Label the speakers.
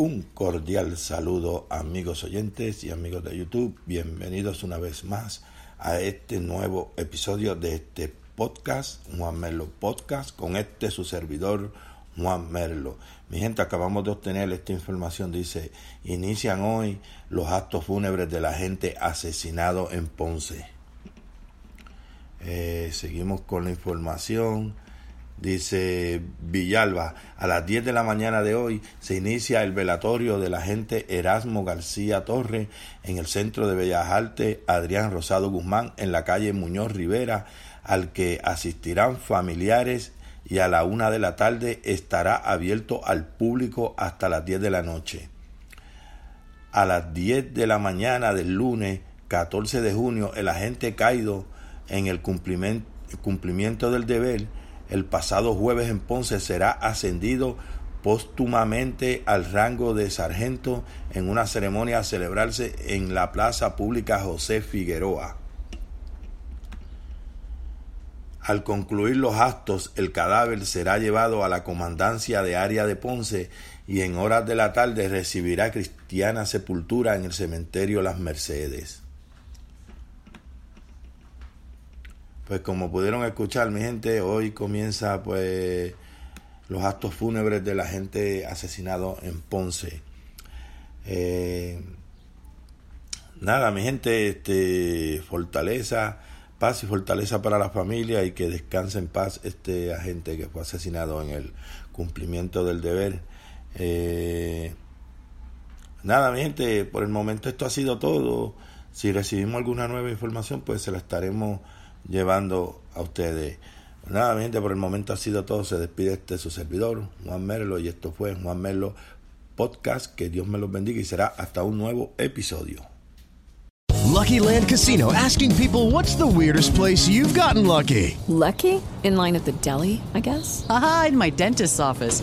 Speaker 1: Un cordial saludo amigos oyentes y amigos de YouTube. Bienvenidos una vez más a este nuevo episodio de este podcast, Juan Merlo Podcast, con este su servidor Juan Merlo. Mi gente, acabamos de obtener esta información. Dice, inician hoy los actos fúnebres de la gente asesinado en Ponce. Eh, seguimos con la información. Dice Villalba, a las 10 de la mañana de hoy se inicia el velatorio del agente Erasmo García Torre en el Centro de Bellas Artes Adrián Rosado Guzmán en la calle Muñoz Rivera, al que asistirán familiares y a la una de la tarde estará abierto al público hasta las 10 de la noche. A las 10 de la mañana del lunes 14 de junio, el agente Caido, en el cumplimiento, cumplimiento del deber, el pasado jueves en Ponce será ascendido póstumamente al rango de sargento en una ceremonia a celebrarse en la Plaza Pública José Figueroa. Al concluir los actos, el cadáver será llevado a la comandancia de área de Ponce y en horas de la tarde recibirá cristiana sepultura en el cementerio Las Mercedes. Pues como pudieron escuchar, mi gente, hoy comienza pues los actos fúnebres de la gente asesinado en Ponce. Eh, nada, mi gente, este fortaleza, paz y fortaleza para la familia y que descanse en paz este agente que fue asesinado en el cumplimiento del deber. Eh, nada, mi gente, por el momento esto ha sido todo. Si recibimos alguna nueva información, pues se la estaremos llevando a ustedes. Nada, mi gente, por el momento ha sido todo. Se despide este su servidor, Juan Merlo, y esto fue Juan Merlo Podcast. Que Dios me los bendiga y será hasta un nuevo episodio.
Speaker 2: Lucky Land Casino asking people what's the weirdest place you've gotten lucky?
Speaker 3: Lucky? In line at the deli, I guess?
Speaker 4: Aha, in my dentist's office.